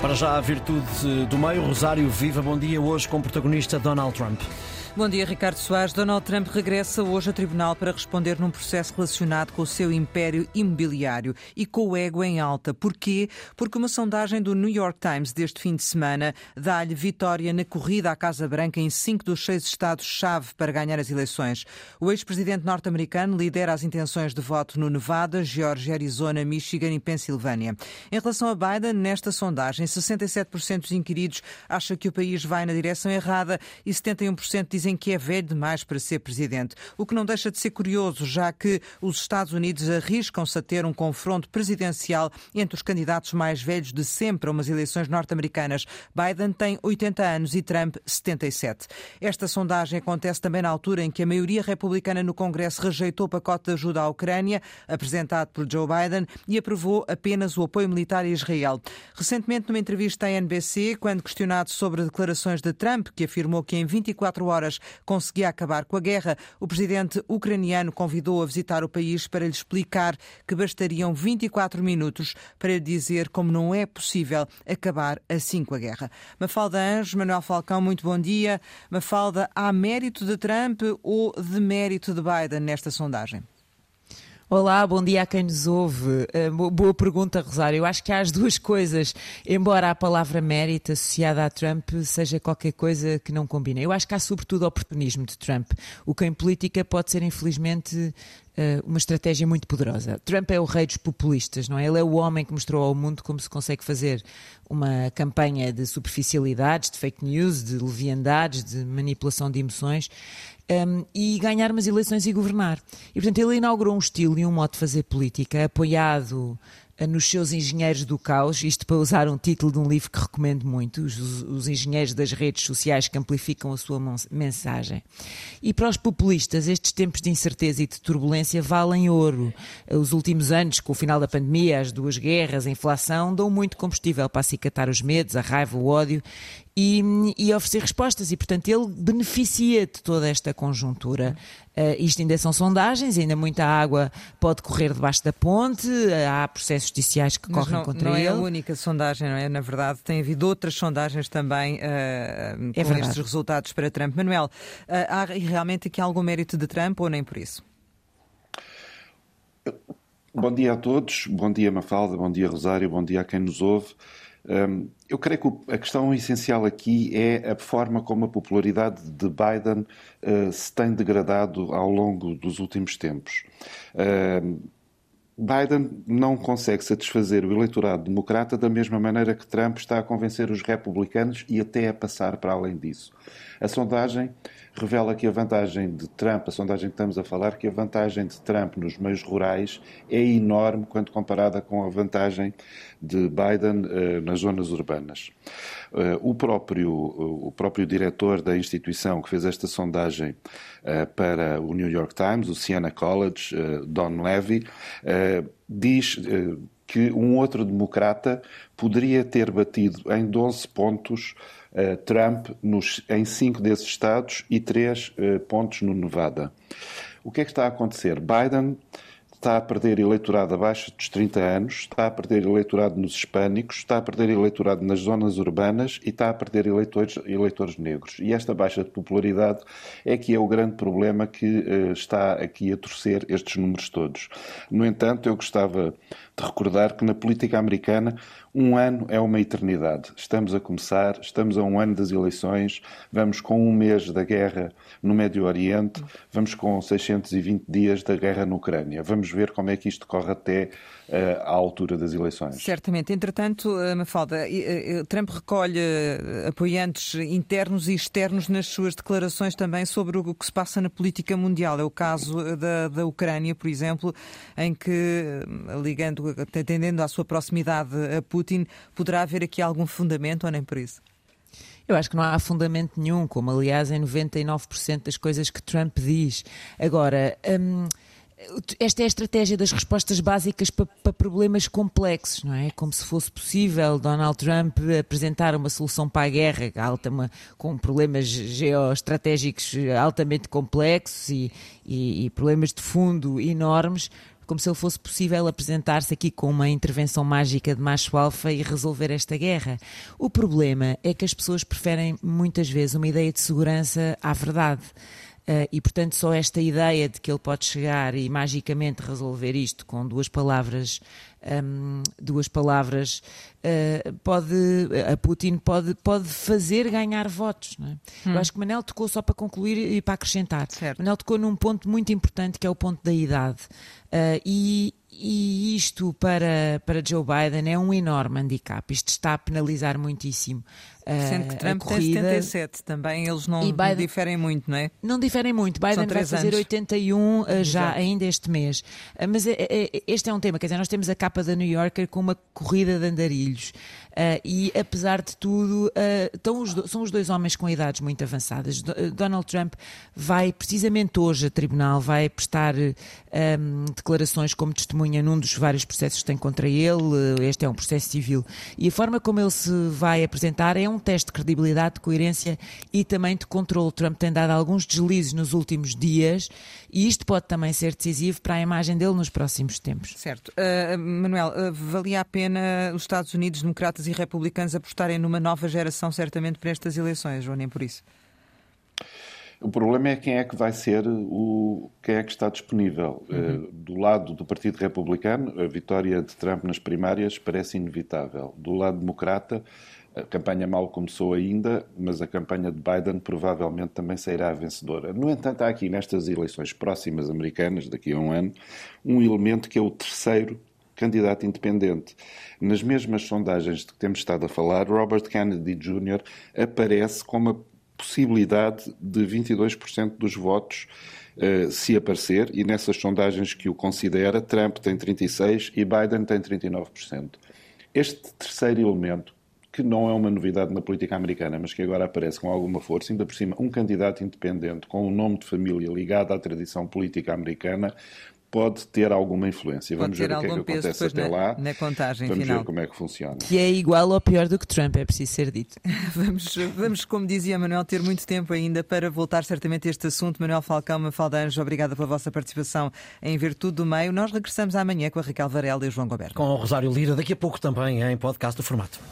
Para já a virtude do meio, Rosário Viva, bom dia, hoje com o protagonista Donald Trump. Bom dia, Ricardo Soares. Donald Trump regressa hoje a tribunal para responder num processo relacionado com o seu império imobiliário e com o ego em alta. Porquê? Porque uma sondagem do New York Times deste fim de semana dá-lhe vitória na corrida à Casa Branca em cinco dos seis estados-chave para ganhar as eleições. O ex-presidente norte-americano lidera as intenções de voto no Nevada, Geórgia, Arizona, Michigan e Pensilvânia. Em relação a Biden, nesta sondagem, 67% dos inquiridos acham que o país vai na direção errada e 71% dizem que é velho demais para ser presidente, o que não deixa de ser curioso, já que os Estados Unidos arriscam-se a ter um confronto presidencial entre os candidatos mais velhos de sempre a umas eleições norte-americanas. Biden tem 80 anos e Trump 77. Esta sondagem acontece também na altura em que a maioria republicana no Congresso rejeitou o pacote de ajuda à Ucrânia, apresentado por Joe Biden, e aprovou apenas o apoio militar a Israel. Recentemente, numa entrevista à NBC, quando questionado sobre declarações de Trump, que afirmou que em 24 horas horas conseguia acabar com a guerra, o presidente ucraniano convidou a visitar o país para lhe explicar que bastariam 24 minutos para lhe dizer como não é possível acabar assim com a guerra. Mafalda Anjos, Manuel Falcão, muito bom dia. Mafalda, há mérito de Trump ou de mérito de Biden nesta sondagem? Olá, bom dia a quem nos ouve. Uh, boa pergunta, Rosário. Eu acho que há as duas coisas, embora a palavra mérito associada a Trump seja qualquer coisa que não combina. Eu acho que há sobretudo oportunismo de Trump, o que em política pode ser infelizmente uma estratégia muito poderosa. Trump é o rei dos populistas, não é? Ele é o homem que mostrou ao mundo como se consegue fazer uma campanha de superficialidades, de fake news, de leviandades, de manipulação de emoções um, e ganhar umas eleições e governar. E, portanto, ele inaugurou um estilo e um modo de fazer política apoiado nos seus engenheiros do caos, isto para usar um título de um livro que recomendo muito, os, os, engenheiros das redes sociais que amplificam a sua mensagem. E para os populistas, estes tempos de incerteza e de turbulência valem ouro. Os últimos anos, com o final da pandemia, as duas guerras, a inflação, dão muito combustível para acicatar os medos, a raiva, o ódio e, e, oferecer respostas. E, portanto, ele beneficia de toda esta conjuntura. Uh, isto ainda são sondagens, ainda muita água pode correr debaixo da ponte, há processos judiciais que Mas correm não, contra não ele. Não é a única sondagem, não é? Na verdade, tem havido outras sondagens também uh, é com verdade. estes resultados para Trump. Manuel, uh, há realmente aqui algum mérito de Trump ou nem por isso? Bom dia a todos, bom dia Mafalda, bom dia Rosário, bom dia a quem nos ouve. Eu creio que a questão essencial aqui é a forma como a popularidade de Biden uh, se tem degradado ao longo dos últimos tempos. Biden não consegue satisfazer o eleitorado democrata da mesma maneira que Trump está a convencer os republicanos e até a passar para além disso. A sondagem revela que a vantagem de Trump, a sondagem que estamos a falar, que a vantagem de Trump nos meios rurais é enorme quando comparada com a vantagem de Biden uh, nas zonas urbanas. Uh, o, próprio, uh, o próprio diretor da instituição que fez esta sondagem para o New York Times, o Siena College, Don Levy, diz que um outro democrata poderia ter batido em 12 pontos uh, Trump nos, em cinco desses estados e três uh, pontos no Nevada. O que é que está a acontecer? Biden está a perder eleitorado abaixo dos 30 anos, está a perder eleitorado nos hispânicos, está a perder eleitorado nas zonas urbanas e está a perder eleitores, eleitores negros. E esta baixa de popularidade é que é o grande problema que uh, está aqui a torcer estes números todos. No entanto, eu gostava de recordar que na política americana um ano é uma eternidade. Estamos a começar, estamos a um ano das eleições, vamos com um mês da guerra no Médio Oriente, vamos com 620 dias da guerra na Ucrânia. Vamos ver como é que isto corre até à altura das eleições. Certamente. Entretanto, uh, Mafalda, uh, Trump recolhe apoiantes internos e externos nas suas declarações também sobre o que se passa na política mundial. É o caso da, da Ucrânia, por exemplo, em que, ligando, atendendo à sua proximidade a Putin, poderá haver aqui algum fundamento ou nem por isso? Eu acho que não há fundamento nenhum, como aliás em 99% das coisas que Trump diz. Agora. Hum esta é a estratégia das respostas básicas para, para, problemas complexos, não é? Como se fosse possível Donald Trump apresentar uma solução para a guerra alta, uma, com problemas geoestratégicos altamente complexos e, e, e problemas de fundo enormes como se ele fosse possível apresentar-se aqui com uma intervenção mágica de macho alfa e resolver esta guerra. O problema é que as pessoas preferem muitas vezes uma ideia de segurança à verdade. Uh, e, portanto, só esta ideia de que ele pode chegar e magicamente resolver isto com duas palavras, um, duas palavras, uh, pode, a Putin pode, pode fazer ganhar votos. É? Hum. Eu acho que Manel tocou, só para concluir e para acrescentar, certo. Manel tocou num ponto muito importante que é o ponto da idade. Uh, e, e isto para, para Joe Biden é um enorme handicap. Isto está a penalizar muitíssimo. Uh, Sendo que Trump tem 77 também, eles não, Biden, diferem muito, não é? Não diferem muito. Biden vai fazer anos. 81 uh, já ainda este mês. Mas este é um tema, quer dizer, nós temos a capa da New Yorker com uma corrida de andarilhos. Uh, e apesar de tudo, uh, os são os dois homens com idades muito avançadas. Do, uh, Donald Trump vai precisamente hoje a tribunal, vai prestar um, declarações como testemunha num dos vários processos que tem contra ele. este é um processo civil. E a forma como ele se vai apresentar é um teste de credibilidade, de coerência e também de controle. Trump tem dado alguns deslizes nos últimos dias e isto pode também ser decisivo para a imagem dele nos próximos tempos. Certo. Manuel, valia a pena os Estados Unidos democratas democratas e republicanos apostarem numa nova geração, certamente, para estas eleições, João, nem por isso. O problema é quem é que vai ser o quem é que está disponível. Uhum. Uh, do lado do Partido Republicano, a vitória de Trump nas primárias parece inevitável. Do lado democrata, a campanha mal começou ainda, mas a campanha de Biden provavelmente também sairá vencedora. No entanto, há aqui nestas eleições próximas americanas, daqui a um ano, um elemento que é o terceiro candidato independente. Nas mesmas sondagens de que temos estado a falar, Robert Kennedy Jr. aparece com uma possibilidade de 22% dos votos uh, se aparecer, e nessas sondagens que o considera, Trump tem 36% e Biden tem 39%. Este terceiro elemento, que não é uma novidade na política americana, mas que agora aparece com alguma força, ainda por cima, um candidato independente com um nome de família ligado à tradição política americana, pode ter alguma influência. Pode Vamos ver o que é que acontece até na, lá. Na contagem Vamos final. ver como é que funciona. Que é igual ou pior do que Trump, é preciso ser dito. vamos, vamos, como dizia Manuel, ter muito tempo ainda para voltar certamente a este assunto. Manuel Falcão, Mafalda Anjo, obrigada pela vossa participação em Virtude do Meio. Nós regressamos amanhã com a Raquel Varela e o João Goberto. Com o Rosário Lira, daqui a pouco também em podcast do formato.